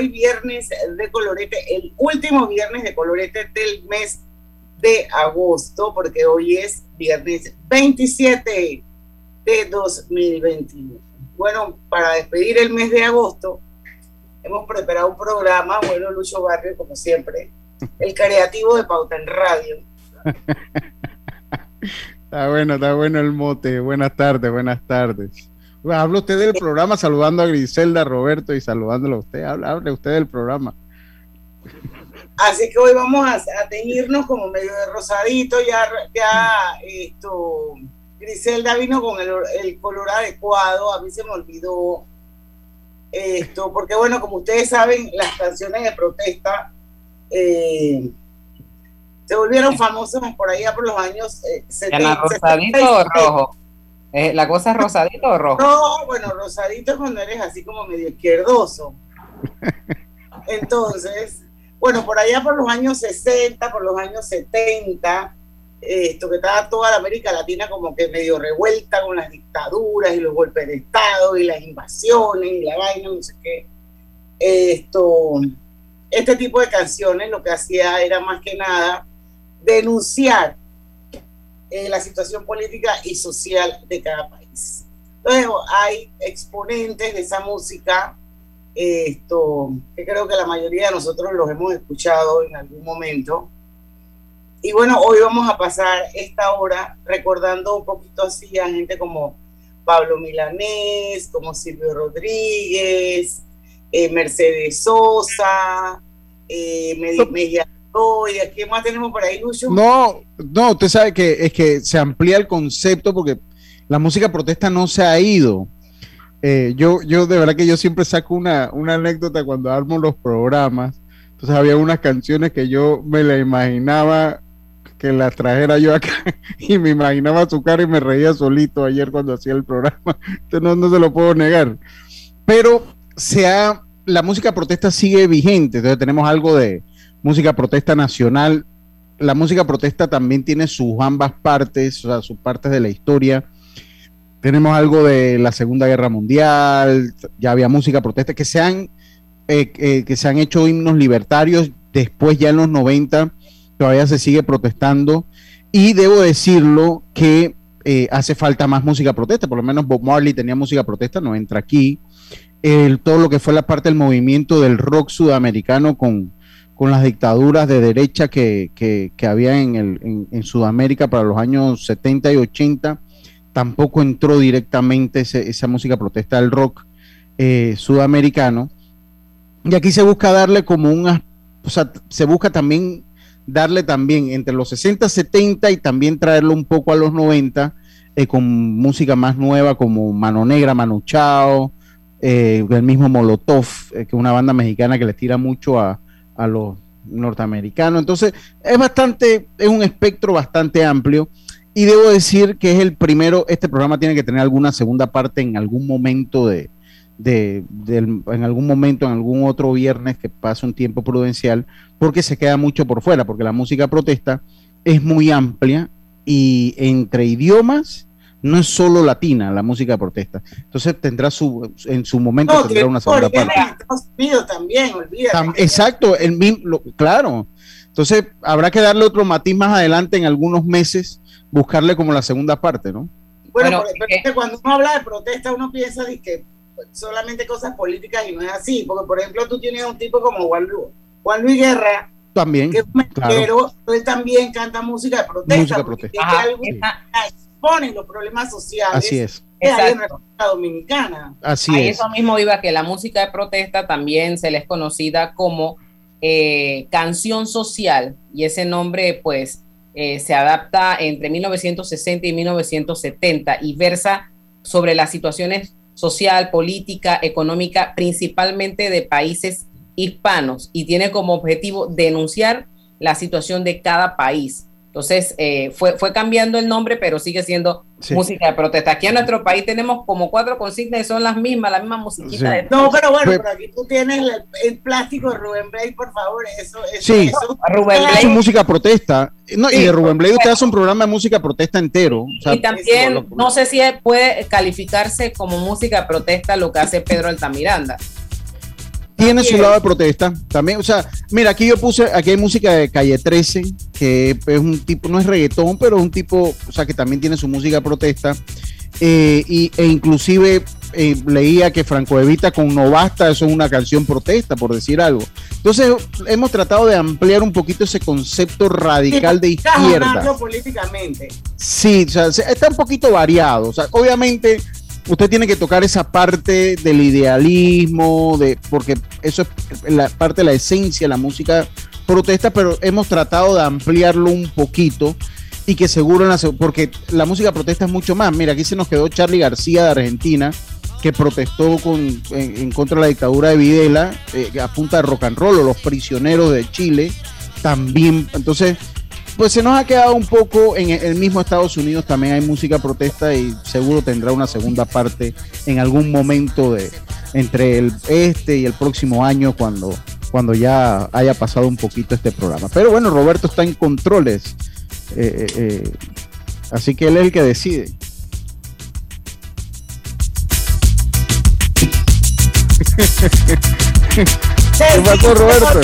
Hoy viernes de colorete, el último viernes de colorete del mes de agosto, porque hoy es viernes 27 de 2021. Bueno, para despedir el mes de agosto, hemos preparado un programa, bueno, Lucho Barrio, como siempre, el creativo de Pauta en Radio. está bueno, está bueno el mote. Buenas tardes, buenas tardes. Habla usted del programa saludando a Griselda, Roberto y saludándolo a usted. Hable, usted del programa. Así que hoy vamos a, teñirnos como medio de rosadito. Ya, ya esto, Griselda vino con el, color adecuado. A mí se me olvidó esto, porque bueno, como ustedes saben, las canciones de protesta eh, se volvieron famosas por allá por los años eh, 70. rosadito o rojo? Eh, ¿La cosa es rosadito o rojo? No, bueno, rosadito cuando eres así como medio izquierdoso. Entonces, bueno, por allá por los años 60, por los años 70, esto que estaba toda la América Latina como que medio revuelta con las dictaduras y los golpes de Estado y las invasiones y la vaina, no sé qué. Esto, este tipo de canciones lo que hacía era más que nada denunciar eh, la situación política y social de cada país. Entonces hay exponentes de esa música, esto, que creo que la mayoría de nosotros los hemos escuchado en algún momento. Y bueno, hoy vamos a pasar esta hora recordando un poquito así a gente como Pablo Milanés, como Silvio Rodríguez, eh, Mercedes Sosa, eh, Media Oye, ¿qué más tenemos por ahí, Lucho? No, no, usted sabe que es que se amplía el concepto porque la música protesta no se ha ido. Eh, yo, yo de verdad que yo siempre saco una, una anécdota cuando armo los programas. Entonces había unas canciones que yo me la imaginaba que las trajera yo acá y me imaginaba su cara y me reía solito ayer cuando hacía el programa. Entonces no, no se lo puedo negar. Pero se ha, la música protesta sigue vigente. Entonces tenemos algo de, música protesta nacional. La música protesta también tiene sus ambas partes, o sea, sus partes de la historia. Tenemos algo de la Segunda Guerra Mundial, ya había música protesta, que se han, eh, eh, que se han hecho himnos libertarios, después ya en los 90 todavía se sigue protestando. Y debo decirlo que eh, hace falta más música protesta, por lo menos Bob Marley tenía música protesta, no entra aquí. todo lo que fue la parte del movimiento del rock sudamericano con, con las dictaduras de derecha que, que, había en, el, en, Sudamérica para los años 70 y 80, tampoco entró directamente esa música protesta del rock eh, sudamericano. Y aquí se busca darle como una, o sea, se busca también darle también entre los 60, 70 y también traerlo un poco a los 90 eh, con música más nueva como Mano Negra, Manu Chao, eh, el mismo Molotov, que es una banda mexicana que le tira mucho a, a los norteamericanos. Entonces, es bastante, es un espectro bastante amplio. Y debo decir que es el primero, este programa tiene que tener alguna segunda parte en algún momento de, de, en algún momento, en algún otro viernes que pase un tiempo prudencial, porque se queda mucho por fuera, porque la música protesta es muy amplia y entre idiomas no es solo latina la música de protesta. Entonces tendrá su, en su momento tendrá una segunda parte. también, exacto, el mismo, claro. Entonces habrá que darle otro matiz más adelante en algunos meses, buscarle como la segunda parte, ¿no? Bueno, cuando uno habla de protesta, uno piensa de que solamente cosas políticas y no es así, porque por ejemplo tú tienes un tipo como Juan Luis, Juan Luis Guerra, también, pero él también canta música de protesta. Música protesta ponen los problemas sociales. Así es. en la República Dominicana. Así es. Eso mismo iba que la música de protesta también se le es conocida como eh, canción social y ese nombre pues eh, se adapta entre 1960 y 1970 y versa sobre las situaciones social, política, económica, principalmente de países hispanos, y tiene como objetivo denunciar la situación de cada país. Entonces, eh, fue, fue cambiando el nombre, pero sigue siendo música de protesta. Aquí en nuestro país tenemos como cuatro consignas y son las mismas, la misma musiquita. De no, pero bueno, pero aquí tú tienes el, plástico de Rubén Blade, por favor. Eso, eso, sí, Rubén Blade. música protesta. No, y de Rubén Blade usted hace un programa de música protesta entero. y también, no sé si puede calificarse como música de protesta lo que hace Pedro Altamiranda tiene su lado de protesta también. O sea, mira, aquí yo puse, aquí hay música de Calle 13, que es un tipo, no es reggaetón, pero es un tipo, o sea, que también tiene su música de protesta. Eh, y, e inclusive eh, leía que Franco Evita con No Basta, eso es una canción protesta, por decir algo. Entonces, hemos tratado de ampliar un poquito ese concepto radical de izquierda. políticamente. Sí, o sea, está un poquito variado. O sea, obviamente usted tiene que tocar esa parte del idealismo, de, porque eso es la parte de la esencia, la música protesta, pero hemos tratado de ampliarlo un poquito y que seguro, porque la música protesta es mucho más. Mira, aquí se nos quedó Charlie García de Argentina, que protestó con, en, contra de la dictadura de Videla, eh, a punta de rock and roll, o los prisioneros de Chile, también. Entonces, pues se nos ha quedado un poco en el mismo Estados Unidos también hay música protesta y seguro tendrá una segunda parte en algún momento de entre el este y el próximo año cuando cuando ya haya pasado un poquito este programa. Pero bueno, Roberto está en controles, eh, eh, eh, así que él es el que decide. ¿Qué pasó, Roberto?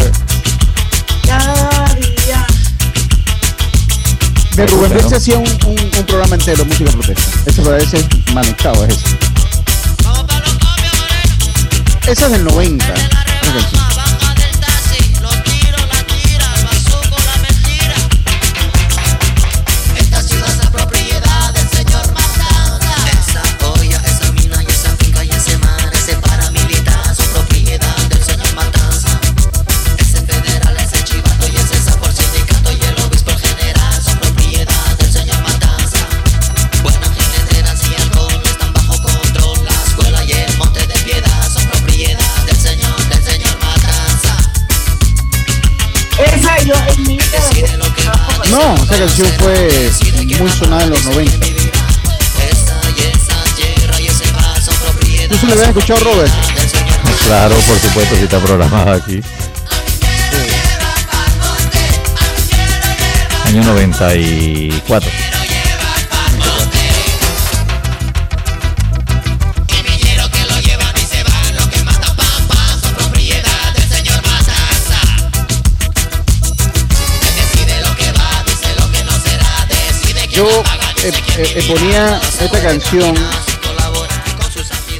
De Rubén Blades se hacía un, un, un, programa entero, música protesta. Ese parece manejado, es ese. Esa es del 90. No, esa canción fue muy sonada en los 90. ¿Tú se le habías escuchado, Robert? Claro, por supuesto, si está programado aquí. Año 94. Yo eh, eh, eh, ponía esta canción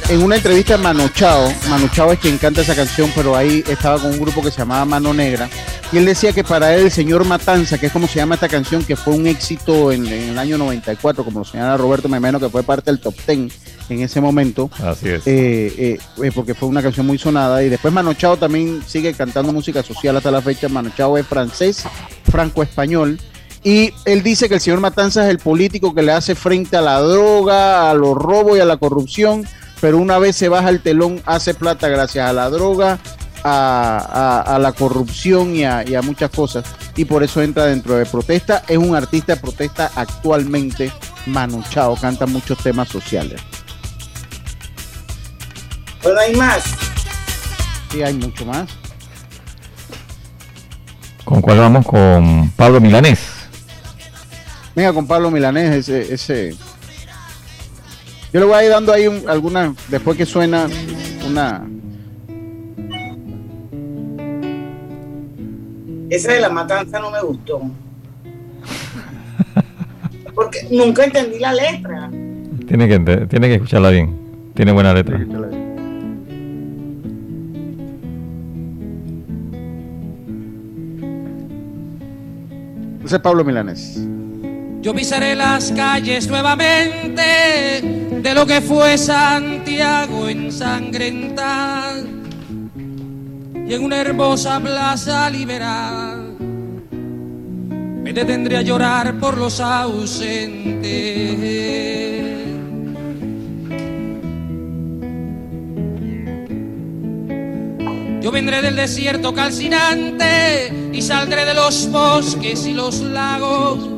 en una entrevista a Mano Chao. Mano Chao es quien canta esa canción, pero ahí estaba con un grupo que se llamaba Mano Negra. Y él decía que para él el señor Matanza, que es como se llama esta canción, que fue un éxito en, el año 94, como lo señala Roberto Memeno, que fue parte del top 10 en ese momento. Así es. porque fue una canción muy sonada. Y después Mano Chao también sigue cantando música social hasta la fecha. Mano Chao es francés, franco-español. Y él dice que el señor Matanza es el político que le hace frente a la droga, a los robos y a la corrupción, pero una vez se baja el telón hace plata gracias a la droga, a, la corrupción y a, muchas cosas. Y por eso entra dentro de protesta. Es un artista de protesta actualmente manuchado, canta muchos temas sociales. Bueno, hay más. Sí, hay mucho más. ¿Con cuál vamos? Con Pablo Milanés. Venga con Pablo Milanés, ese, ese. Yo le voy a ir dando ahí alguna, después que suena una. Esa de la matanza no me gustó. Porque nunca entendí la letra. Tiene que, tiene que escucharla bien. Tiene buena letra. Ese es Pablo Milanés yo pisaré las calles nuevamente de lo que fue Santiago ensangrentada y en una hermosa plaza liberal me detendré a llorar por los ausentes. Yo vendré del desierto calcinante y saldré de los bosques y los lagos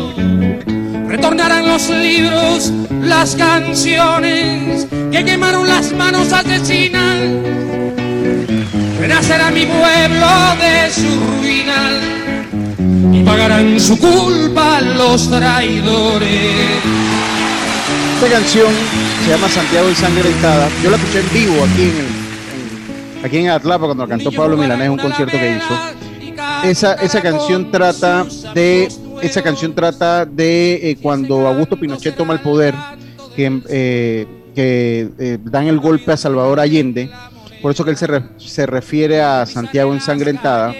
Retornarán los libros, las canciones que quemaron las manos asesinas. Renacerá mi pueblo de su ruina y pagarán su culpa los traidores. Esta canción se llama Santiago Ensangrentada. Yo la escuché en vivo aquí en, en- aquí en Atlapa cuando la cantó Pablo Milanés en un concierto que hizo. Esa, esa canción trata de esa canción trata de eh, cuando Augusto Pinochet toma el poder, que, eh, eh, dan el golpe a Salvador Allende. Por eso que él se, se refiere a Santiago ensangrentada.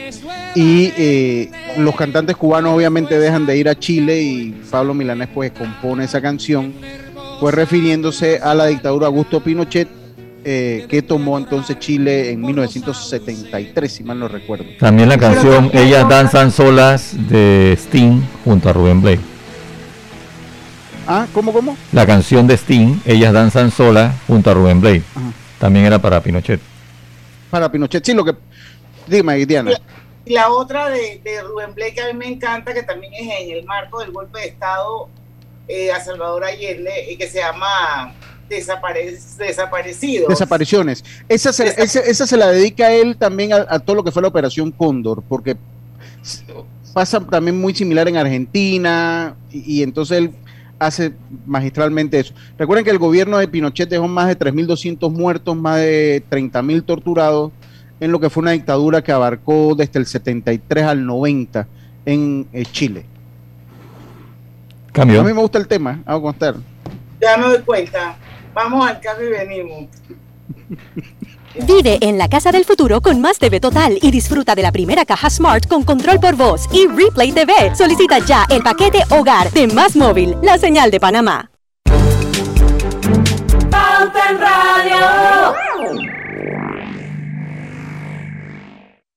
Y los cantantes cubanos obviamente dejan de ir a Chile y Pablo Milanés pues compone esa canción, pues refiriéndose a la dictadura Augusto Pinochet eh, que tomó entonces Chile en 1973, si mal no recuerdo. También la canción Ellas danzan solas de Sting junto a Rubén Blake. Ah, ¿cómo, cómo? La canción de Sting, Ellas danzan solas junto a Rubén Blake. Ajá. También era para Pinochet. Para Pinochet, sí, lo que... Dime, Diana. Y la otra de, de Rubén Blake que a mí me encanta, que también es en el marco del golpe de Estado eh, a Salvador Allende, y que se llama Desapare- Desaparecidos. Desapariciones. Esa se, Desap- esa, esa se la dedica a él también a, a todo lo que fue la Operación Cóndor, porque pasa también muy similar en Argentina y, y entonces él hace magistralmente eso. Recuerden que el gobierno de Pinochet dejó más de 3.200 muertos, más de 30.000 torturados en lo que fue una dictadura que abarcó desde el 73 al 90 en eh, Chile. A Cambio. mí me gusta el tema, hago constar. Ya me doy cuenta. Vamos al cambio y venimos. Vive en la casa del futuro con más TV Total y disfruta de la primera caja Smart con control por voz y Replay TV. Solicita ya el paquete Hogar de Más Móvil, la señal de Panamá. Pauta en Radio.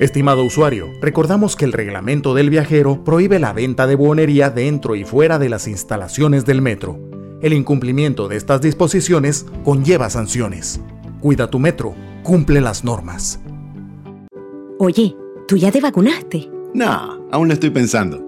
Estimado usuario, recordamos que el reglamento del viajero prohíbe la venta de buonería dentro y fuera de las instalaciones del metro. El incumplimiento de estas disposiciones conlleva sanciones. Cuida tu metro, cumple las normas. Oye, ¿tú ya te vacunaste? No, aún lo estoy pensando.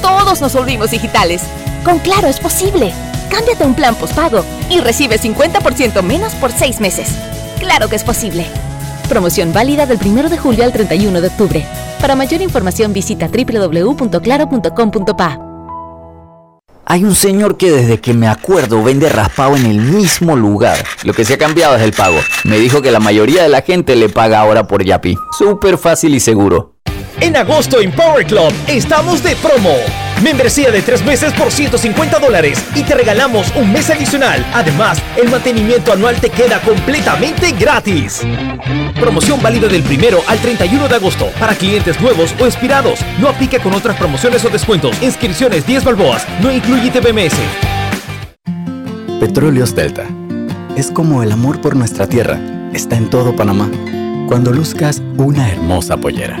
todos nos volvimos digitales. Con Claro es posible. Cámbiate un plan postpago y recibe 50% menos por 6 meses. Claro que es posible. Promoción válida del 1 de julio al 31 de octubre. Para mayor información visita www.claro.com.pa. Hay un señor que desde que me acuerdo vende raspado en el mismo lugar. Lo que se ha cambiado es el pago. Me dijo que la mayoría de la gente le paga ahora por Yapi. Súper fácil y seguro. En agosto en Power Club estamos de promo. Membresía de tres meses por 150 dólares y te regalamos un mes adicional. Además, el mantenimiento anual te queda completamente gratis. Promoción válida del primero al 31 de agosto para clientes nuevos o expirados. No aplica con otras promociones o descuentos. Inscripciones 10 balboas. No incluye TBMS. Petróleos Delta. Es como el amor por nuestra tierra. Está en todo Panamá. Cuando luzcas una hermosa pollera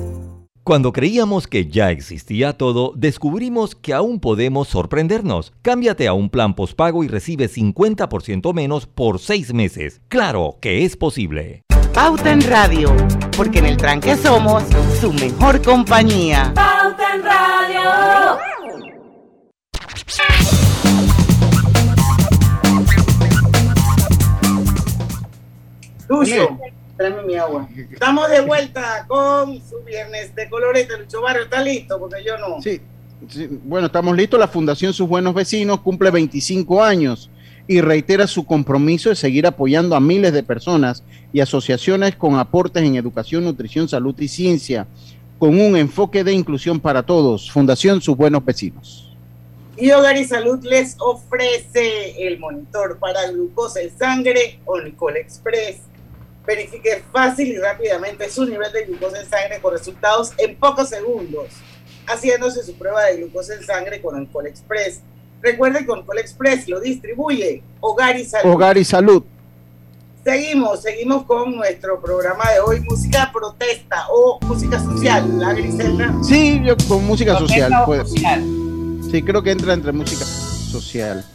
Cuando creíamos que ya existía todo, descubrimos que aún podemos sorprendernos. Cámbiate a un plan postpago y recibe 50% menos por 6 meses. Claro que es posible. Pauta en Radio, porque en el tranque somos su mejor compañía. Pauta en Radio. Lucho, tráeme mi agua. Estamos de vuelta con su viernes de colorete. Lucho Barrio, ¿está listo? Porque yo no. Sí, sí, bueno, estamos listos. La Fundación Sus Buenos Vecinos cumple 25 años y reitera su compromiso de seguir apoyando a miles de personas y asociaciones con aportes en educación, nutrición, salud y ciencia, con un enfoque de inclusión para todos. Fundación Sus Buenos Vecinos. Y Hogar y Salud les ofrece el monitor para glucosa en sangre Onicol Express. Verifique fácil y rápidamente su nivel de glucosa en sangre con resultados en pocos segundos, haciéndose su prueba de glucosa en sangre con Onicol Express. Recuerde que Onicol Express lo distribuye Hogar y Salud. Hogar y Salud. Seguimos, seguimos con nuestro programa de hoy, música protesta o música social, ¿la Griselda? Sí, yo con música Protesta social. o puede- social. Sí, creo que entra entre música social.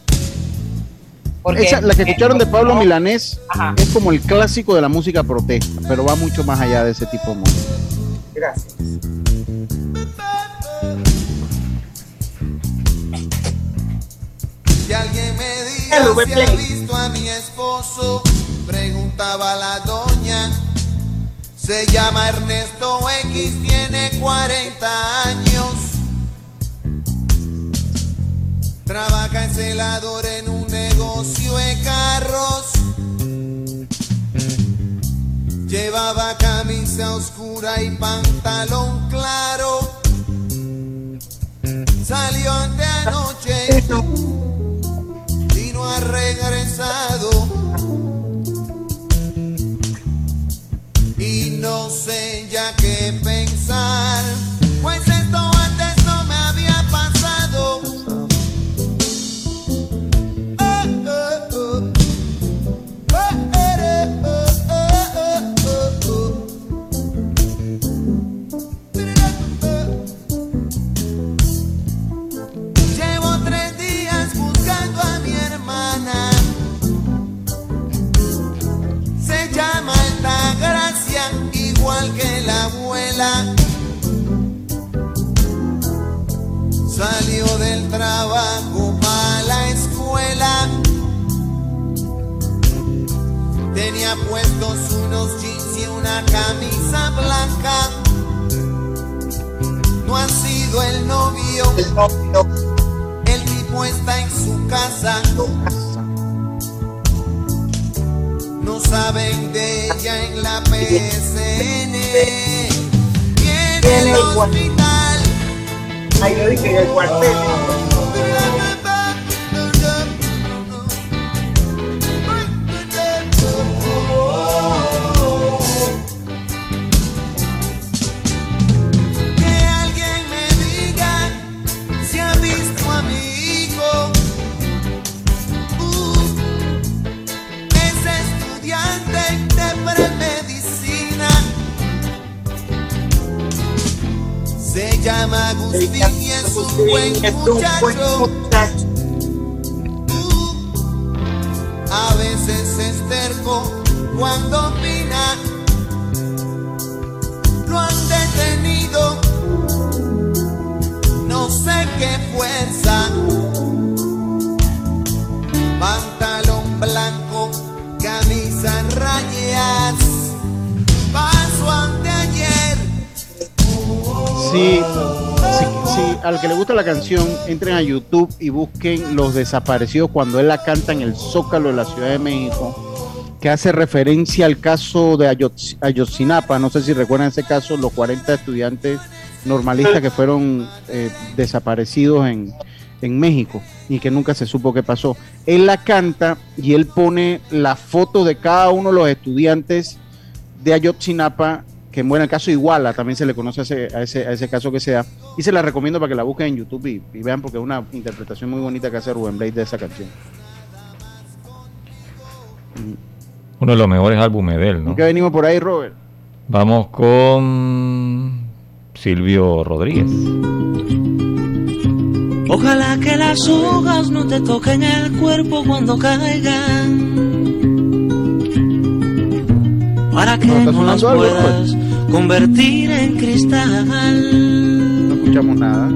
Porque- Esa, la que escucharon de Pablo no- Milanés es como el clásico de la música protesta, pero va mucho más allá de ese tipo de música. Gracias. Si alguien me diga si ha visto a mi esposo, preguntaba la doña. Se llama Ernesto X, tiene 40 años. Trabaja en celador en un negocio de carros. Llevaba camisa oscura y pantalón claro. Salió ante anoche y no ha regresado. Y no sé ya qué a YouTube y busquen Los Desaparecidos cuando él la canta en el Zócalo de la Ciudad de México, que hace referencia al caso de Ayotz- Ayotzinapa. No sé si recuerdan ese caso, los 40 estudiantes normalistas que fueron eh, desaparecidos en, en México y que nunca se supo qué pasó. Él la canta y él pone la foto de cada uno de los estudiantes de Ayotzinapa, que en el caso Iguala, también se le conoce a ese, a ese, a ese caso que sea, y se la recomiendo para que la busquen en YouTube y, y vean porque es una interpretación muy bonita que hace Rubén Blade de esa canción. Uno de los mejores álbumes de él, ¿no? ¿Por qué venimos por ahí, Robert? Vamos con Silvio Rodríguez. Ojalá que las hojas no te toquen el cuerpo cuando caigan. Para que No, no las algo, puedas convertir en cristal. No escuchamos nada.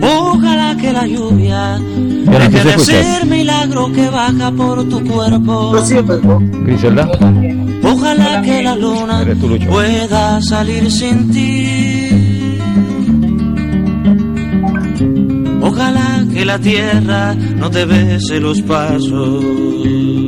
Ojalá que la lluvia no deje de ser milagro que baja por tu cuerpo. Griselda. Ojalá que la luna tú, pueda salir sin ti. Ojalá que la tierra no te bese los pasos.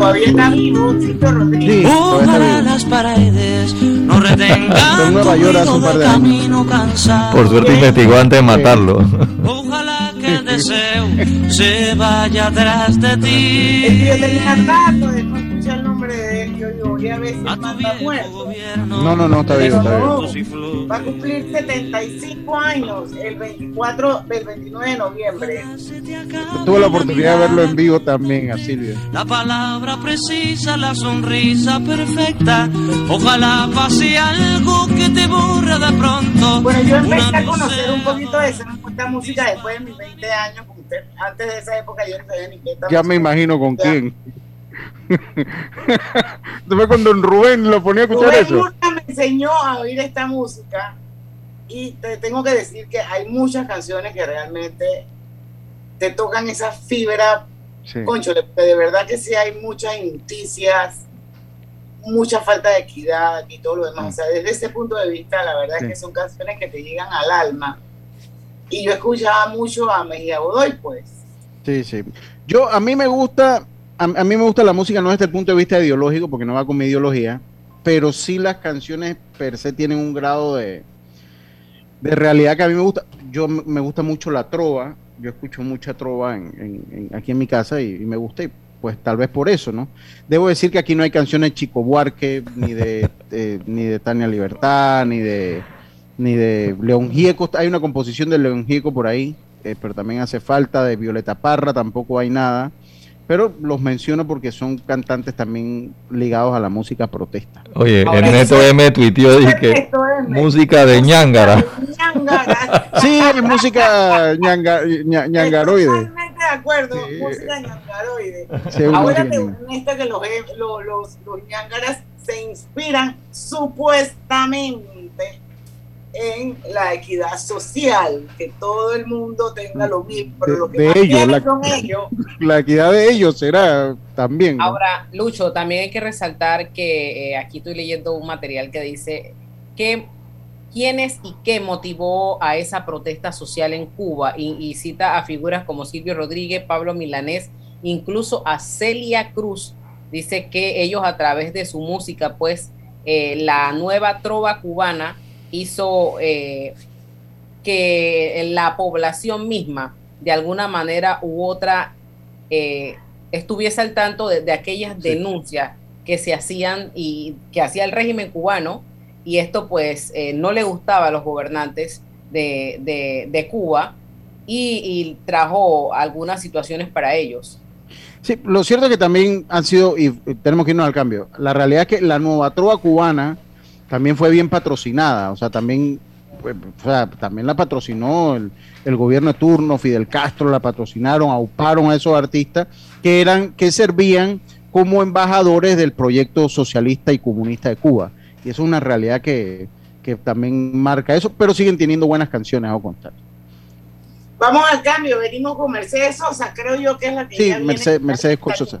Todavía está vivo, Rodríguez. Ojalá las paredes no retengan en Nueva tu York hace un ruido par de años. camino cansado. Por suerte investigó antes de matarlo. Ojalá que el deseo se vaya atrás de Es que ti. yo tenía rato de no escuchar el nombre de él. Yo digo, voy a ver si manda muerto. No, no, no, está vivo, está vivo. Va a cumplir 75 años el 24, el 29 de noviembre. Tuve la oportunidad de verlo en vivo también a Silvio. La palabra precisa, la sonrisa perfecta. Ojalá pase algo que te borre de pronto. Bueno, yo empecé a conocer un poquito de esa música después de mis 20 años. como usted- Antes de esa época yo no sabía ni qué Ya me imagino con quién. Después con Don Rubén lo ponía a escuchar Rubén eso. Enseñó a oír esta música y te tengo que decir que hay muchas canciones que realmente te tocan esa fibra, Sí. concho, de verdad que sí hay muchas injusticias mucha falta de equidad y todo lo demás. O sea, desde ese punto de vista, la verdad es que son canciones que te llegan al alma. Y yo escuchaba mucho a Mejía Godoy, pues. Sí, sí. Yo, a mí me gusta, a, a mí me gusta la música no desde el punto de vista ideológico, porque no va con mi ideología, pero sí las canciones per se tienen un grado de, de realidad que a mí me gusta. Yo me gusta mucho la trova, yo escucho mucha trova en- en- en- aquí en mi casa y, me gusta, y pues tal vez por eso, ¿no? Debo decir que aquí no hay canciones Chico Buarque, ni de, de- ni de Tania Libertad, ni de ni de León Gieco. Hay una composición de León Gieco por ahí, eh, pero también hace falta. De Violeta Parra tampoco hay nada. Pero los menciono porque son cantantes también ligados a la música protesta. Oye, Ahora, Ernesto eso- M tuiteó dije música de ñángara. Sí, es música ñanga- ña- ñangaroide. Totalmente de acuerdo, música ñangaroide. Sí, Ahora te honesta que los, los, los, los ñangaras se inspiran supuestamente en la equidad social, que todo el mundo tenga lo mismo, pero lo que de más ellos, la- son ellos. La equidad de ellos será también. ¿no? Ahora, Lucho, también hay que resaltar que eh, aquí estoy leyendo un material que dice que quiénes y qué motivó a esa protesta social en Cuba y, y cita a figuras como Silvio Rodríguez, Pablo Milanés, incluso a Celia Cruz. Dice que ellos a través de su música, pues eh, la nueva trova cubana hizo eh, que la población misma, de alguna manera u otra, eh, estuviese al tanto de, de aquellas denuncias que se hacían y que hacía el régimen cubano, y esto pues eh, no le gustaba a los gobernantes de, de- de Cuba y, y trajo algunas situaciones para ellos. Sí, lo cierto es que también han sido, y y tenemos que irnos al cambio, la realidad es que la nueva trova cubana también fue bien patrocinada, o sea, también, o sea, también la patrocinó el, el gobierno de turno, Fidel Castro la patrocinaron, auparon a esos artistas que eran, que servían como embajadores del proyecto socialista y comunista de Cuba. Y eso es una realidad que, que también marca eso, pero siguen teniendo buenas canciones, a contar. Vamos al cambio, venimos con Mercedes Sosa, creo yo que es la que Sí, ya viene. Mercedes, Mercedes Sosa.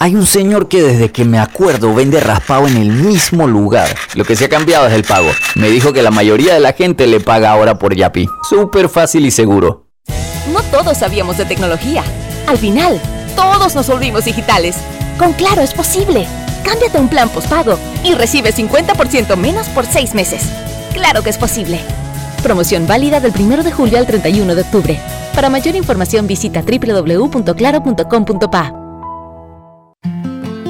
Hay un señor que desde que me acuerdo vende raspado en el mismo lugar. Lo que se ha cambiado es el pago. Me dijo que la mayoría de la gente le paga ahora por Yapi. Súper fácil y seguro. No todos sabíamos de tecnología. Al final, todos nos volvimos digitales. Con Claro es posible. Cámbiate un plan postpago y recibe 50% menos por seis meses. Claro que es posible. Promoción válida del 1 de julio al 31 de octubre. Para mayor información visita www.claro.com.pa.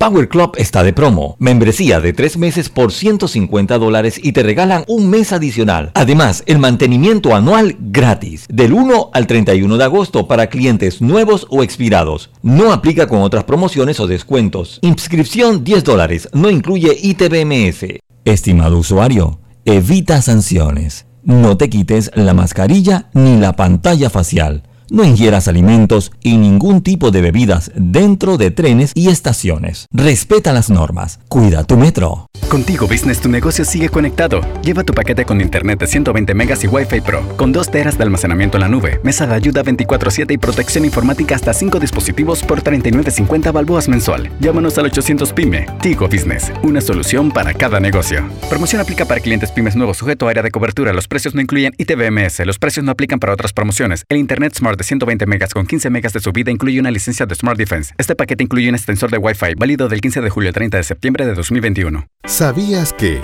Power Club está de promo. Membresía de tres meses por 150 dólares y te regalan un mes adicional. Además, el mantenimiento anual gratis. Del 1 al 31 de agosto para clientes nuevos o expirados. No aplica con otras promociones o descuentos. Inscripción 10 dólares. No incluye ITBMS. Estimado usuario, evita sanciones. No te quites la mascarilla ni la pantalla facial. No ingieras alimentos y ningún tipo de bebidas dentro de trenes y estaciones. Respeta las normas. Cuida tu metro. Contigo Business tu negocio sigue conectado. Lleva tu paquete con internet de 120 megas y Wi-Fi Pro, con 2 teras de almacenamiento en la nube, mesa de ayuda 24/7 y protección informática hasta 5 dispositivos por 39.50 balboas mensual. Llámanos al 800 PYME. Tigo Business, una solución para cada negocio. Promoción aplica para clientes pymes nuevos sujeto a área de cobertura. Los precios no incluyen ITBMS. Los precios no aplican para otras promociones. El Internet Smart de 120 megas con 15 megas de subida incluye una licencia de Smart Defense. Este paquete incluye un extensor de Wi-Fi válido del 15 de julio al 30 de septiembre de 2021. ¿Sabías que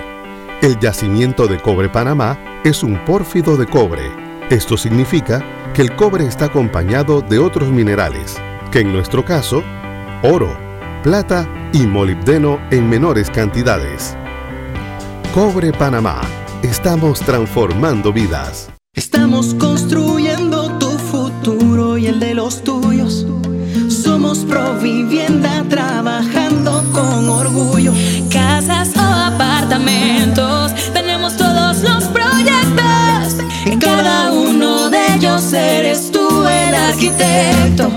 el yacimiento de cobre Panamá es un pórfido de cobre? Esto significa que el cobre está acompañado de otros minerales, que en nuestro caso, oro, plata y molibdeno en menores cantidades. Cobre Panamá. Estamos transformando vidas. Estamos construyendo tuyos. Somos Provivienda trabajando con orgullo. Casas o apartamentos, tenemos todos los proyectos. En cada uno de ellos eres tú el arquitecto.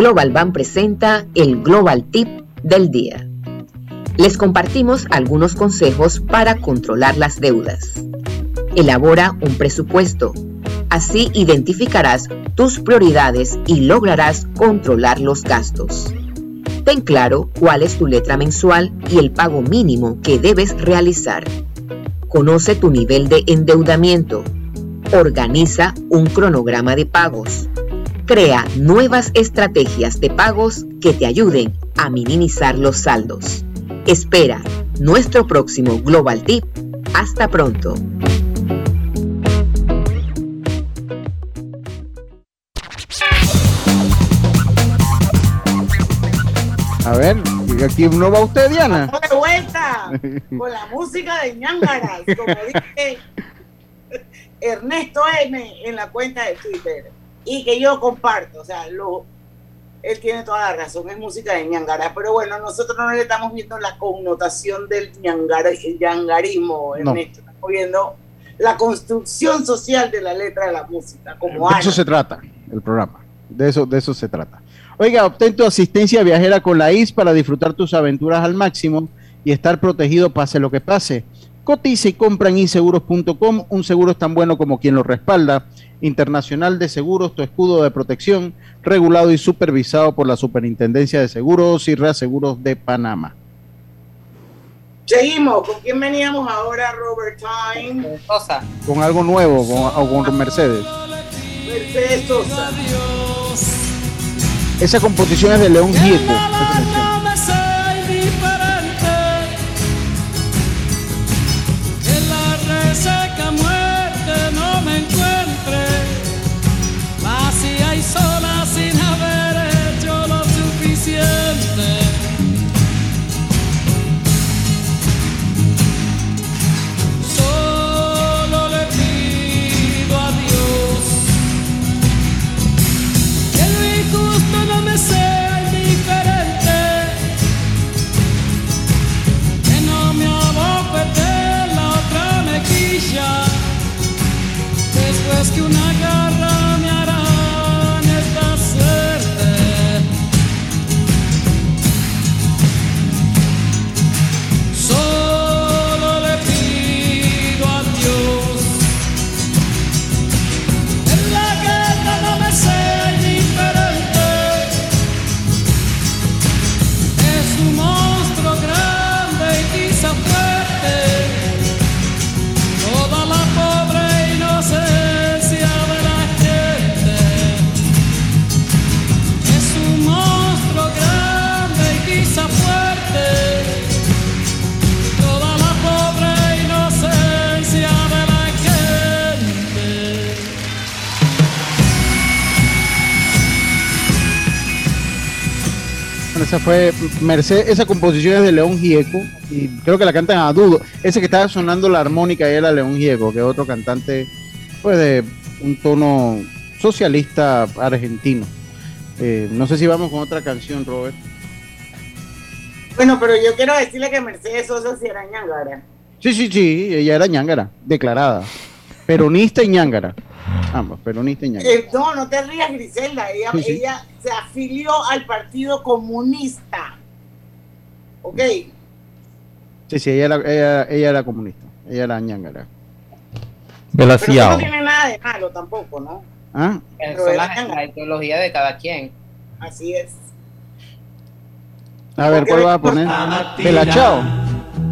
Global Bank presenta el Global Tip del día. Les compartimos algunos consejos para controlar las deudas. Elabora un presupuesto. Así identificarás tus prioridades y lograrás controlar los gastos. Ten claro cuál es tu letra mensual y el pago mínimo que debes realizar. Conoce tu nivel de endeudamiento. Organiza un cronograma de pagos. Crea nuevas estrategias de pagos que te ayuden a minimizar los saldos. Espera nuestro próximo Global Tip. Hasta pronto. A ver, aquí no va usted, Diana. De vuelta con la música de ñangaras, como dice Ernesto M en la cuenta de Twitter y que yo comparto, o sea, lo, él tiene toda la razón, es música de ñangara, pero bueno, nosotros no le estamos viendo la connotación del ñangara, el ñangarismo, Ernesto, estamos viendo la construcción social de la letra de la música, como De eso se trata el programa, de eso, de eso se trata. Oiga, obtén tu asistencia viajera con la IS para disfrutar tus aventuras al máximo y estar protegido pase lo que pase. Cotiza y compra en inseguros.com. Un seguro es tan bueno como quien lo respalda. Internacional de Seguros, tu escudo de protección, regulado y supervisado por la Superintendencia de Seguros y Reaseguros de Panamá. Seguimos, ¿con quién veníamos ahora, Robert Time? Sosa. Con algo nuevo, con, o con Mercedes. Mercedes Sosa. Esa composición es de León Gieco. Esa fue Mercedes, esa composición es de León Gieco y creo que la cantan a Dudo. Ese que estaba sonando la armónica era León Gieco, que es otro cantante pues de un tono socialista argentino. Eh, no sé si vamos con otra canción, Robert. Bueno, pero yo quiero decirle que Mercedes Sosa sí era ñangara. Sí, sí, sí, ella era ñangara, declarada. Peronista y ñangara. Ambas, peronista y. Eh, no, no te rías, Griselda. Ella, Sí, sí. ella se afilió al Partido Comunista. ¿Ok? Sí, sí, ella era, ella, ella era comunista. Ella era ñangara. Pero no tiene nada de malo tampoco, ¿no? ¿Ah? Pero Son era la, ideología de cada quien. Así es. A ver, ¿cuál vas a poner? Pelachao.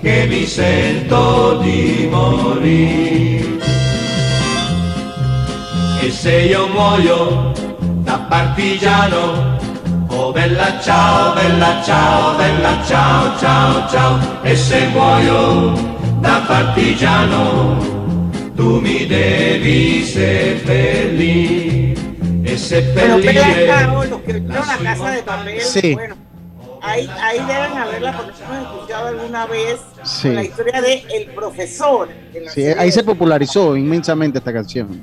che mi sento di morire. E se io muoio da partigiano, oh bella ciao, bella ciao, bella ciao, ciao, ciao. E se muoio da partigiano, tu mi devi seppellire. E Bueno, Pela seppellire Cao, los que vieron la casa de papel, Sí. bueno, ahí, ahí deben haberla porque hemos escuchado alguna vez Sí. la historia de El Profesor. Sí, ahí se popularizó inmensamente esta canción.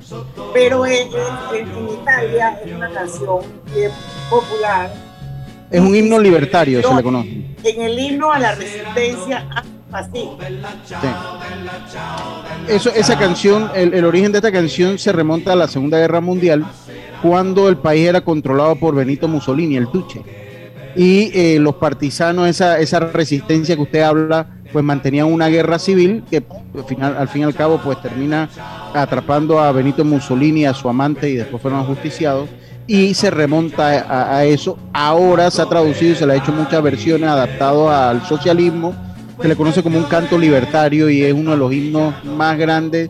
Pero en, en- en Italia es una canción bien popular Es un himno libertario, se le conoce. en el himno a la resistencia antifascista. Sí. Eso, esa canción, el, el origen de esta canción se remonta a la Segunda Guerra Mundial, cuando el país era controlado por Benito Mussolini, el Duce. Y eh, los partisanos, esa, esa resistencia que usted habla, pues mantenían una guerra civil que al, final, al fin y al cabo pues termina atrapando a Benito Mussolini, a su amante y después fueron ajusticiados. Y se remonta a, a eso. Ahora se ha traducido y se le ha hecho muchas versiones adaptado al socialismo se le conoce como un canto libertario y es uno de los himnos más grandes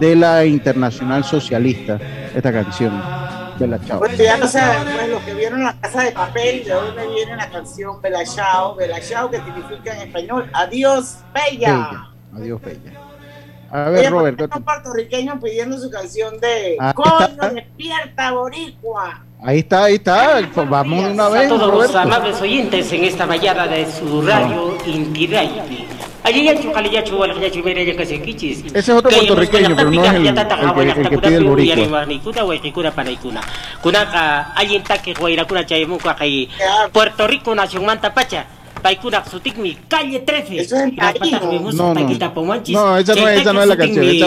de la internacional socialista, esta canción de la Chao. Bueno, ya no saben, pues los que vieron la casa de papel, de dónde viene la canción Belachao, Belachao que significa en español Adiós, Bella. Bella. Adiós, Bella. A ver, Oye, Robert, ¿por qué no puertorriqueños pidiendo su canción de Ahí Coño, está. despierta, Boricua. ahí está, ahí está. Pues Vamos de una a vez, todos los Roberto. amables oyentes en esta mañana de su radio Inti Aliyachu, Caliyachu, Alayachu, Mereya, Casequichis. Ese es otro puertorriqueño, pero no es el- el que- el que pide el boricua. Maricuna, Huaycuna, Paraicuna. Kunaka, Ayintake, Guairacuna, Chayamuca, Cay. Puerto Rico, Nación Manta Pacha. Paikuna, Sutikmi, calle 13. Eso es No, no. No, esa no es- esa no es la canción, esa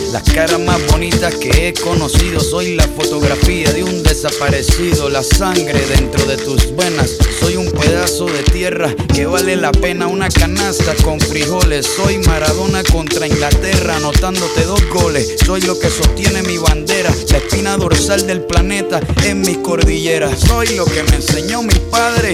Las caras más bonitas que he conocido, soy la fotografía de un desaparecido, la sangre dentro de tus venas. Soy un pedazo de tierra que vale la pena una canasta con frijoles. Soy Maradona contra Inglaterra, anotándote dos goles. Soy lo que sostiene mi bandera, la espina dorsal del planeta en mis cordilleras. Soy lo que me enseñó mi padre,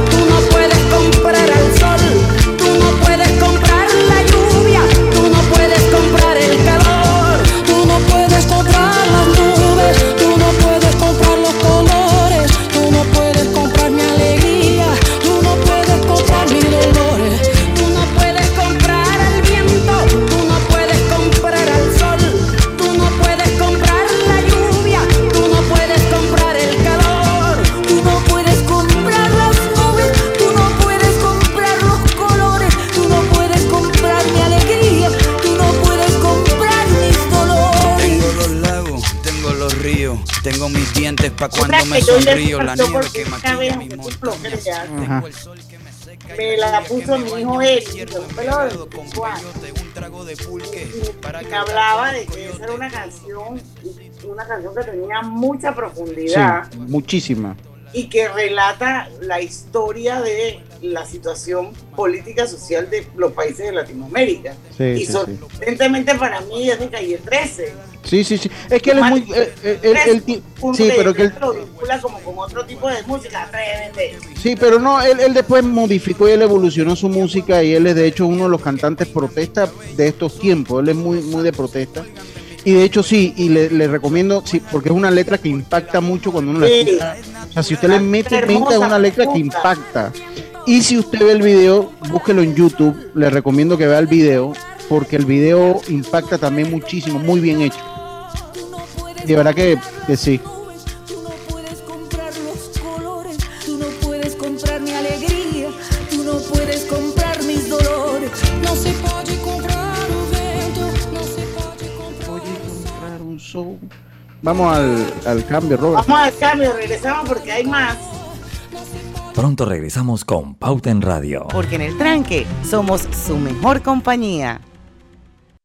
dientes pa' cuando me sonrío. La nieve que maquilla mi monto. Me la puso mi hijo él, un pelado y me hablaba de que esa era una canción, una canción que tenía mucha profundidad. Sí, muchísima. Y que relata la historia de la situación política social de los países de Latinoamérica. Sí, y sí, sorprendentemente para mí es de calle 13. Sí, sí, sí. Es que él es muy. eh, eh, él- sí, pero que él. lo vincula como con otro tipo de música. Atrévete. Sí, pero no, él, él después modificó y él evolucionó su música y él es de hecho uno de los cantantes protesta de estos tiempos. Él es muy, muy de protesta. Y de hecho sí, y le, le recomiendo, sí, porque es una letra que impacta mucho cuando uno la escucha. O sea, si usted le mete Hermosa, mente a una letra que impacta. Y si usted ve el video, búsquelo en YouTube. Le recomiendo que vea el video, porque el video impacta también muchísimo, muy bien hecho. De verdad que, que sí. Tú no puedes comprar mi alegría, tú no puedes comprar mis dolores. Não se pode comprar o vento, não se pode comprar un show. Vamos al, al cambio, Robert. Vamos al cambio, regresamos porque hay más. Pronto regresamos con Pauta en Radio. Porque en el tranque somos su mejor compañía.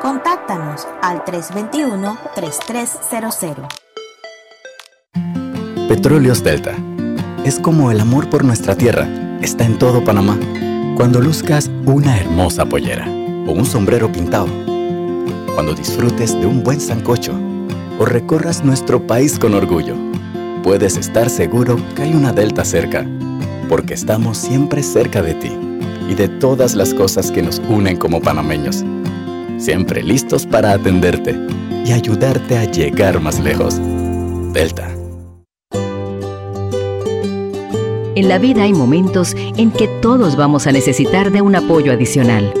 Contáctanos al 321-3300. Petróleos Delta. Es como el amor por nuestra tierra. Está en todo Panamá. Cuando luzcas una hermosa pollera o un sombrero pintado. Cuando disfrutes de un buen sancocho o recorras nuestro país con orgullo. Puedes estar seguro que hay una Delta cerca, porque estamos siempre cerca de ti y de todas las cosas que nos unen como panameños. Siempre listos para atenderte y ayudarte a llegar más lejos. Delta. En la vida hay momentos en que todos vamos a necesitar de un apoyo adicional.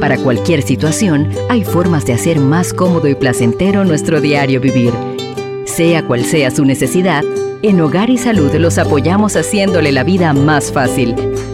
Para cualquier situación, hay formas de hacer más cómodo y placentero nuestro diario vivir. Sea cual sea su necesidad, en Hogar y Salud los apoyamos haciéndole la vida más fácil,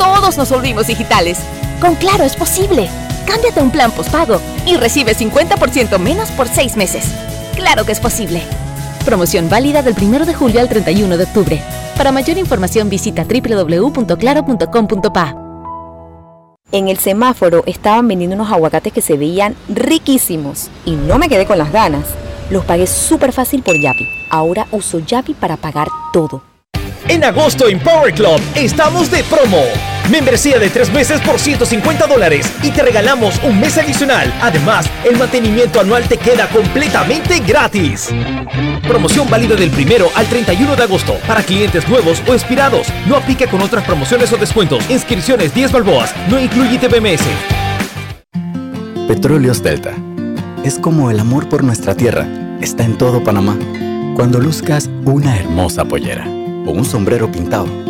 todos nos volvimos digitales. Con Claro es posible. Cámbiate a un plan postpago y recibe 50% menos por seis meses. Claro que es posible. Promoción válida del 1 de julio al 31 de octubre. Para mayor información visita www.claro.com.pa. En el semáforo estaban vendiendo unos aguacates que se veían riquísimos y no me quedé con las ganas. Los pagué súper fácil por Yapi. Ahora uso Yapi para pagar todo. En agosto en Power Club estamos de promo. Membresía de tres meses por 150 dólares y te regalamos un mes adicional. Además, el mantenimiento anual te queda completamente gratis. Promoción válida del primero al 31 de agosto para clientes nuevos o expirados. No aplica con otras promociones o descuentos. Inscripciones 10 balboas. No incluye TBMS. Petróleos Delta. Es como el amor por nuestra tierra. Está en todo Panamá. Cuando luzcas una hermosa pollera o un sombrero pintado.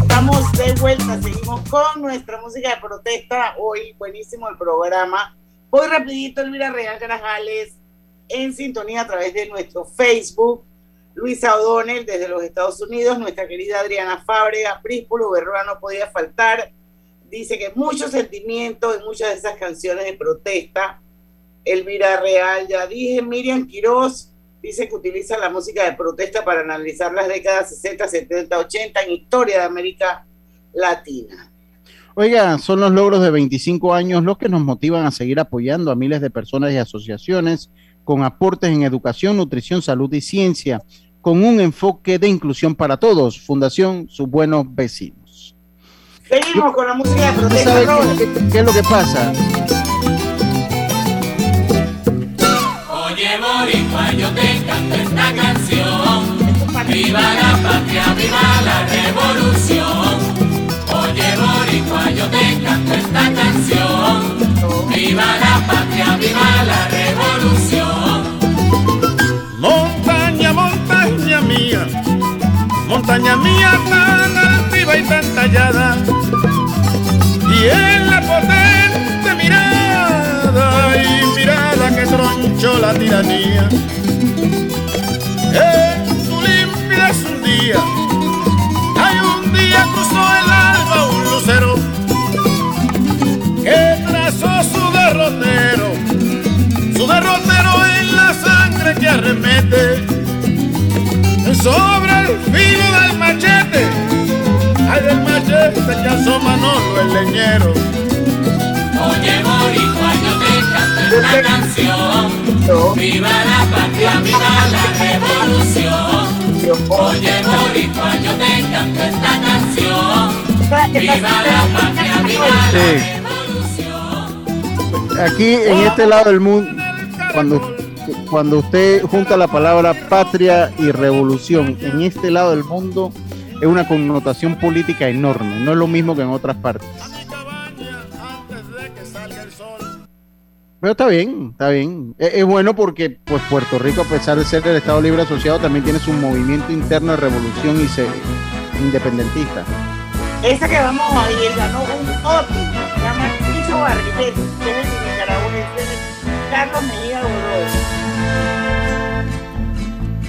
Estamos de vuelta, seguimos con nuestra música de protesta. Hoy buenísimo el programa. Voy rapidito, Elvira Real Grajales, en sintonía a través de nuestro Facebook. Luisa O'Donnell desde los Estados Unidos, nuestra querida Adriana Fábrega, Príspulo Berroa no podía faltar. Dice que mucho sentimiento en muchas de esas canciones de protesta. Elvira Real, ya dije, Miriam Quiroz dice que utiliza la música de protesta para analizar las décadas 60, 70, 80 en historia de América Latina. Oiga, son los logros de 25 años los que nos motivan a seguir apoyando a miles de personas y asociaciones con aportes en educación, nutrición, salud y ciencia, con un enfoque de inclusión para todos. Fundación Sus Buenos Vecinos. Seguimos con la música de ¿Usted protesta. qué es lo que pasa? Boricua, yo te canto esta canción. Viva la patria, viva la revolución. Oye Boricua, yo te canto esta canción. Viva la patria, viva la revolución. Montaña, montaña mía, montaña mía tan altiva y tan tallada, la tiranía. En su limpidez un día, hay un día cruzó el alba un lucero que trazó su derrotero su derrotero en la sangre que arremete sobre el filo del machete. Ay, del machete que asoma Manolo el leñero. Oye Boricua, esta canción. Viva la patria, viva la revolución. Oye Boricua, yo te canto esta canción. Viva la patria, viva la Sí. Aquí en este lado del mundo, cuando, cuando usted junta la palabra patria y revolución, en este lado del mundo es una connotación política enorme, no es lo mismo que en otras partes. Pero está bien, está bien. Es, es bueno porque pues Puerto Rico, a pesar de ser el Estado Libre Asociado, también tiene su movimiento interno de revolución y se independentista. Esa que vamos a ir ganó un OTI, se llama Cristo Barrilete, que es el nicaragüense Carlos Mejía.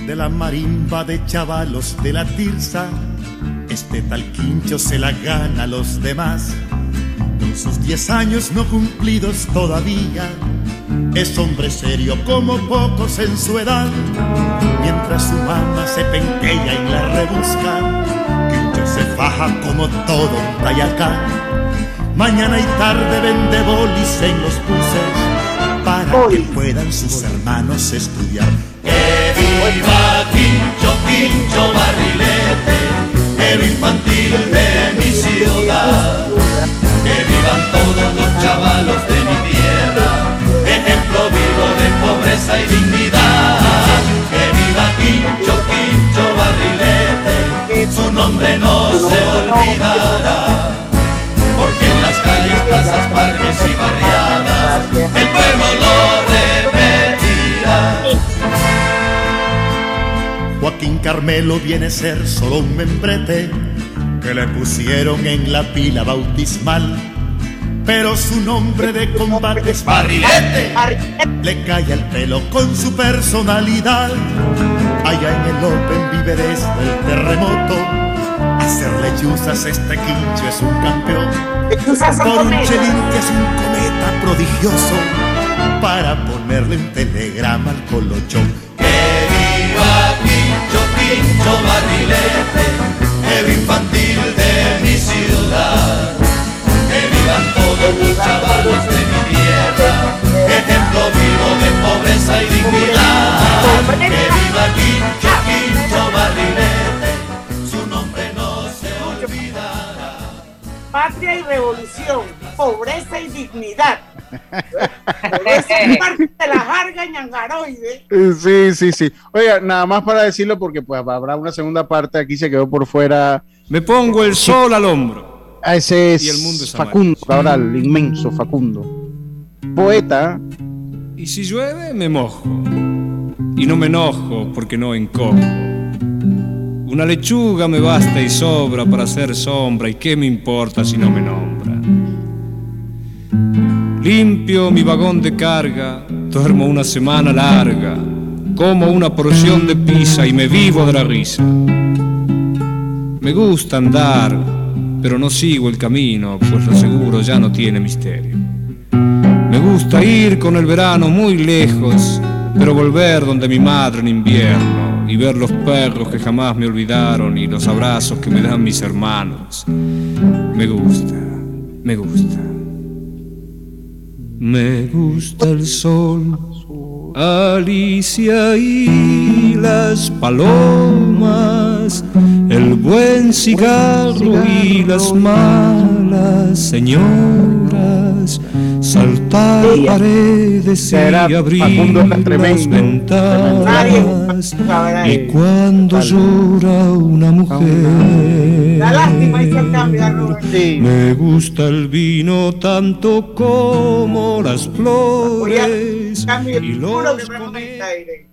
De la marimba de chavalos de la tirsa, este tal quincho se la gana a los demás. Con sus diez años no cumplidos todavía, es hombre serio como pocos en su edad. Mientras su mamá se penquea y la rebusca, Quincho se faja como todo un tayacán. Mañana y tarde vende bolis en los buses para que puedan sus hermanos estudiar. Que viva Quincho, Quincho Barrilete, el infantil de mi ciudad. Todos los chavalos de mi tierra, ejemplo vivo de pobreza y dignidad. Que viva Quincho, Quincho Barrilete, su nombre no se olvidará. Porque en las calles, plazas, parques y barriadas, el pueblo lo repetirá. Joaquín Carmelo viene a ser solo un membrete que le pusieron en la pila bautismal. Pero su nombre de combate es Barrilete. Le cae el pelo con su personalidad. Allá en el Open vive desde el terremoto. Hacerle chuzas a este quincho es un campeón. Por un chelín que es un cometa prodigioso. Para ponerle un telegrama al colochón. Viva Quincho, Quincho Barrilete, héroe infantil de mi ciudad. Los chavalos de mi tierra, ejemplo vivo de pobreza y dignidad. Que viva Quincho, Quincho Barrilete, su nombre no se olvidará. Patria y revolución, pobreza y dignidad. Esa es parte de la jarga ñangaroide. Sí, sí, sí. Oiga, nada más para decirlo porque pues habrá una segunda parte, aquí se quedó por fuera. Me pongo el sol al hombro. Ah, ese es, Y el mundo es Facundo Cabral, inmenso Facundo. Poeta. Y si llueve, me mojo. Y no me enojo porque no encojo. Una lechuga me basta y sobra para hacer sombra. ¿Y qué me importa si no me nombra? Limpio mi vagón de carga, duermo una semana larga, como una porción de pizza y me vivo de la risa. Me gusta andar, pero no sigo el camino, pues lo seguro ya no tiene misterio. Me gusta ir con el verano muy lejos, pero volver donde mi madre en invierno y ver los perros que jamás me olvidaron y los abrazos que me dan mis hermanos. Me gusta, me gusta. Me gusta el sol, Alicia y las palomas, el buen cigarro y las malas señoras, saltar paredes y abrir las ventanas. Y cuando llora una mujer, me gusta el vino tanto como las flores Cambio y los que me comenta aire.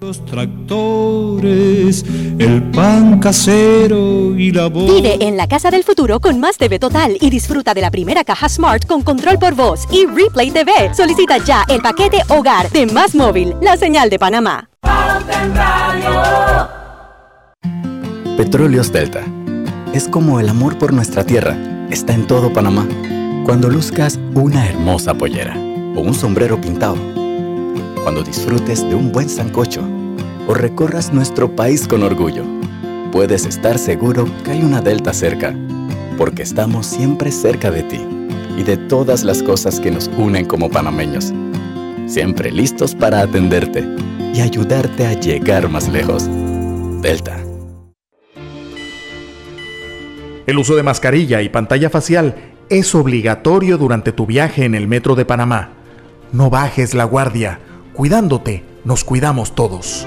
Los tractores, el pan casero y la voz. Vive en la casa del futuro con más TV total y disfruta de la primera caja Smart con control por voz y Replay TV. Solicita ya el paquete Hogar de Más Móvil, la señal de Panamá. Petróleos Delta. Es como el amor por nuestra tierra. Está en todo Panamá. Cuando luzcas una hermosa pollera o un sombrero pintado. Cuando disfrutes de un buen sancocho o recorras nuestro país con orgullo. Puedes estar seguro que hay una Delta cerca, porque estamos siempre cerca de ti y de todas las cosas que nos unen como panameños. Siempre listos para atenderte y ayudarte a llegar más lejos. Delta. El uso de mascarilla y pantalla facial es obligatorio durante tu viaje en el metro de Panamá. No bajes la guardia. Cuidándote, nos cuidamos todos.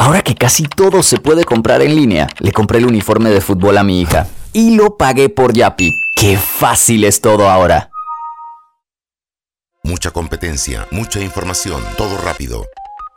Ahora que casi todo se puede comprar en línea, le compré el uniforme de fútbol a mi hija y lo pagué por Yapi. ¡Qué fácil es todo ahora! Mucha competencia, mucha información, todo rápido.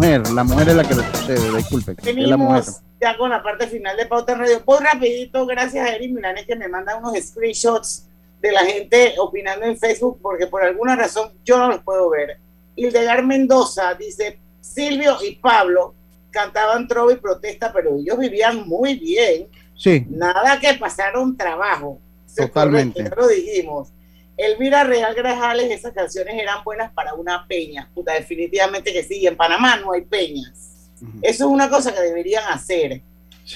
Mujer, la mujer es la que le sucede, disculpe. es la mujer. Venimos ya con la parte final de Pauta Radio. Muy rapidito, gracias a Eric Milanes que me manda unos screenshots de la gente opinando en Facebook, porque por alguna razón yo no los puedo ver. Hildegar Mendoza dice, Silvio y Pablo cantaban trova y protesta, pero ellos vivían muy bien. Sí. Nada que pasaron trabajo. Totalmente. ya lo dijimos. Elvira Real Grajales, esas canciones eran buenas para una peña. Puta, definitivamente que sí. Y en Panamá no hay peñas. Eso es una cosa que deberían hacer.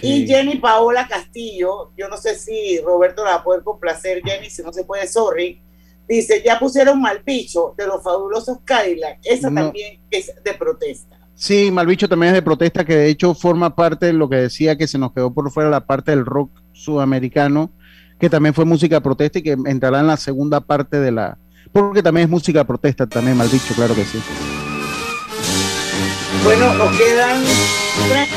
Y Jenny Paola Castillo, yo no sé si Roberto la va a poder complacer, Jenny, si no se puede, sorry. Dice, ya pusieron mal bicho de los fabulosos Cadillac. Esa No. también es de protesta. Sí, Malbicho también es de protesta, que de hecho forma parte de lo que decía que se nos quedó por fuera la parte del rock sudamericano, que también fue música de protesta y que entrará en la segunda parte de la. Porque también es música de protesta, también, Malbicho, claro que sí. Bueno, nos quedan tres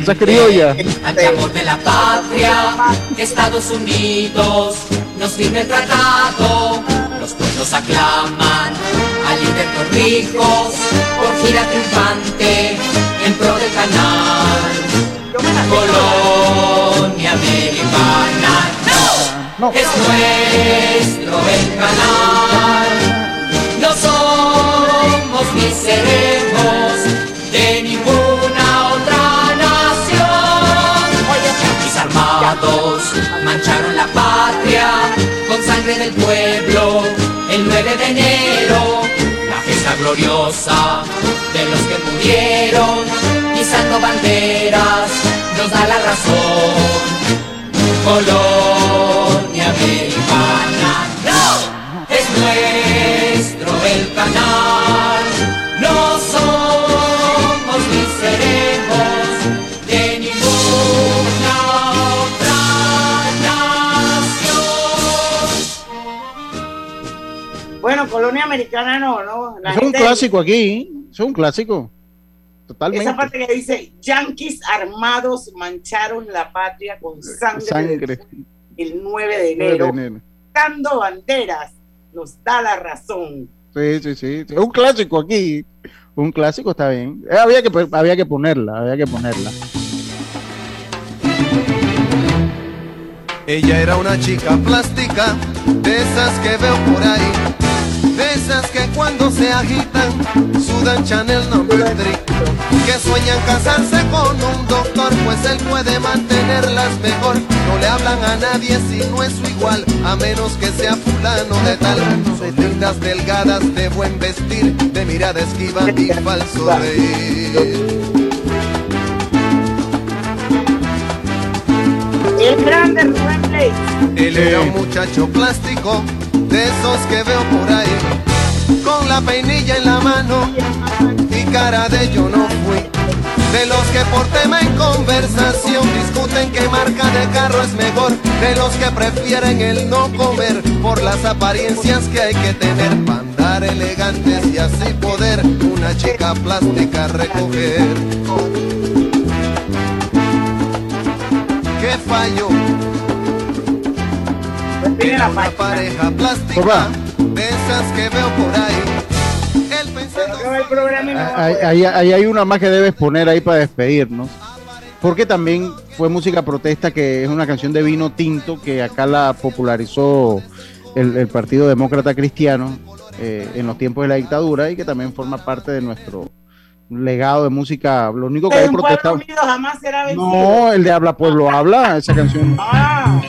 Esa criolla. Ante amor de la patria, Estados Unidos nos firme el tratado, los pueblos aclaman al líder Torrijos por gira triunfante en pro del canal. Colonia americana, no, es nuestro el canal. No somos ni seremos de ninguna otra nación. Yanquis armados mancharon la patria con sangre del pueblo el 9 de enero. La fiesta gloriosa de los que murieron pisando banderas nos da la razón. Colonia americana, no, es nuestro el canal. No somos ni seremos de ninguna otra nación. Bueno, Colonia Americana no, ¿no? La Eso es un clásico aquí, es un clásico. Totalmente. Esa parte que dice, yanquis armados mancharon la patria con sangre, Sangre. el 9 de 9 de enero, dando banderas, nos da la razón. Sí, sí, sí. Es un clásico aquí. Un clásico está bien. Eh, había, que, había que ponerla, había que ponerla. Ella era una chica plástica, de esas que veo por ahí, cuando se agitan sudan Chanel number 3, que sueñan casarse con un doctor, pues él puede mantenerlas mejor. No le hablan a nadie si no es su igual, a menos que sea fulano de tal. Son lindas, delgadas, de buen vestir, de mirada esquiva y falso reír. El grande Rubén Blades. Él era un muchacho plástico, de esos que veo por ahí, con la peinilla en la mano y cara de yo no fui. De los que por tema en conversación discuten qué marca de carro es mejor. De los que prefieren el no comer por las apariencias que hay que tener para andar elegantes y así poder una chica plástica recoger. ¿Qué falló? Era una pareja plástica, de esas que veo por ahí. acaba el programa y no va a Ahí, ahí- ahí hay una más que debes poner ahí para despedirnos. Porque también fue música protesta, que es una canción de vino tinto que acá la popularizó el, el Partido Demócrata Cristiano eh, en los tiempos de la dictadura y que también forma parte de nuestro legado de música. Lo único que hay protestado. unido jamás será vencido. No, el de Habla Pueblo Habla, esa canción. Ah,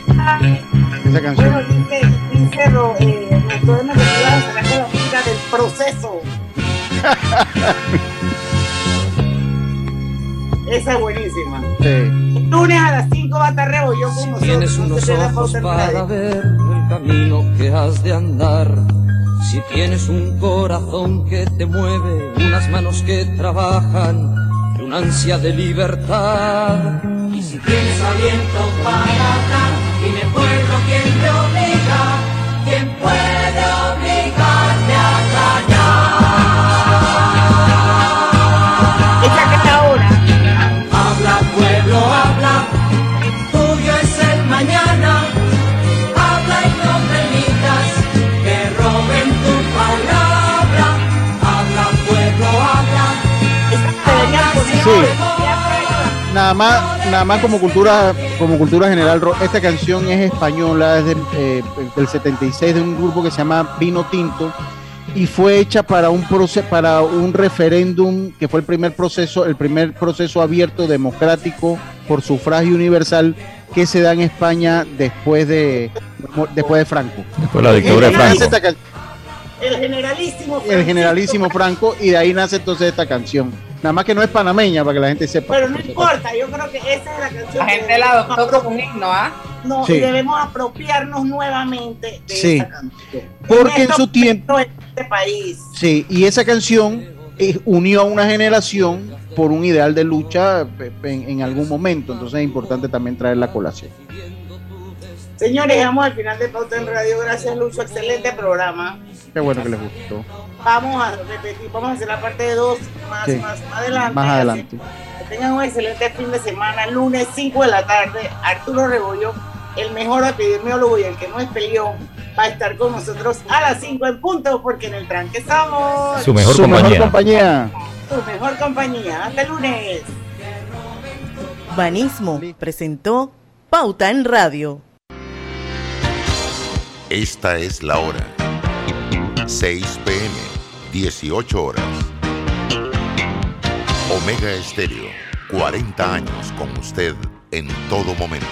Esa canción. bueno, dice, dice eh, que iba a sacar la música del proceso. Esa es buenísima. Sí. Lunes a las 5 va a estar Rebollón con nosotros. Tienes no unos ojos para ver el camino que has de andar. Si tienes un corazón que te mueve, unas manos que trabajan, y una ansia de libertad. Y si tienes aliento para hablar, dime pueblo quién te obliga, Nada más, nada más como cultura, como cultura general, esta canción es española, es de, eh, del 76 de un grupo que se llama Vino Tinto y fue hecha para un proce- para un referéndum que fue el primer proceso, el primer proceso abierto democrático por sufragio universal que se da en España después de después de Franco. Después de la dictadura de Franco. El generalísimo. el Francisco generalísimo Franco y de ahí nace entonces esta canción. Nada más que no es panameña para que la gente sepa. Pero no importa, yo creo que esa es la canción. La gente la debemos adoptó como un himno, ¿ah? No, Sí. y debemos apropiarnos nuevamente de Sí. esa canción. Porque en estos su tiempo- en este país. Sí, y esa canción eh, unió a una generación por un ideal de lucha eh, en, en algún momento. Entonces es importante también traer la colación. Señores, llegamos al final de Pauta en Radio. Gracias, Lucho. Excelente programa. Qué bueno que les gustó. Vamos a repetir, vamos a hacer la parte 2 más, Sí. más adelante. Más adelante. Que tengan un excelente fin de semana. Lunes 5 de la tarde, Arturo Rebollón, el mejor epidemiólogo y el que no es peleón, va a estar con nosotros a las 5 en punto, porque en el tranque estamos. Su mejor Su compañía. mejor compañía. Tu mejor compañía. Hasta el lunes. Banismo presentó Pauta en Radio. Esta es la hora. 6 pm, 18 horas. Omega Estéreo, 40 años con usted en todo momento.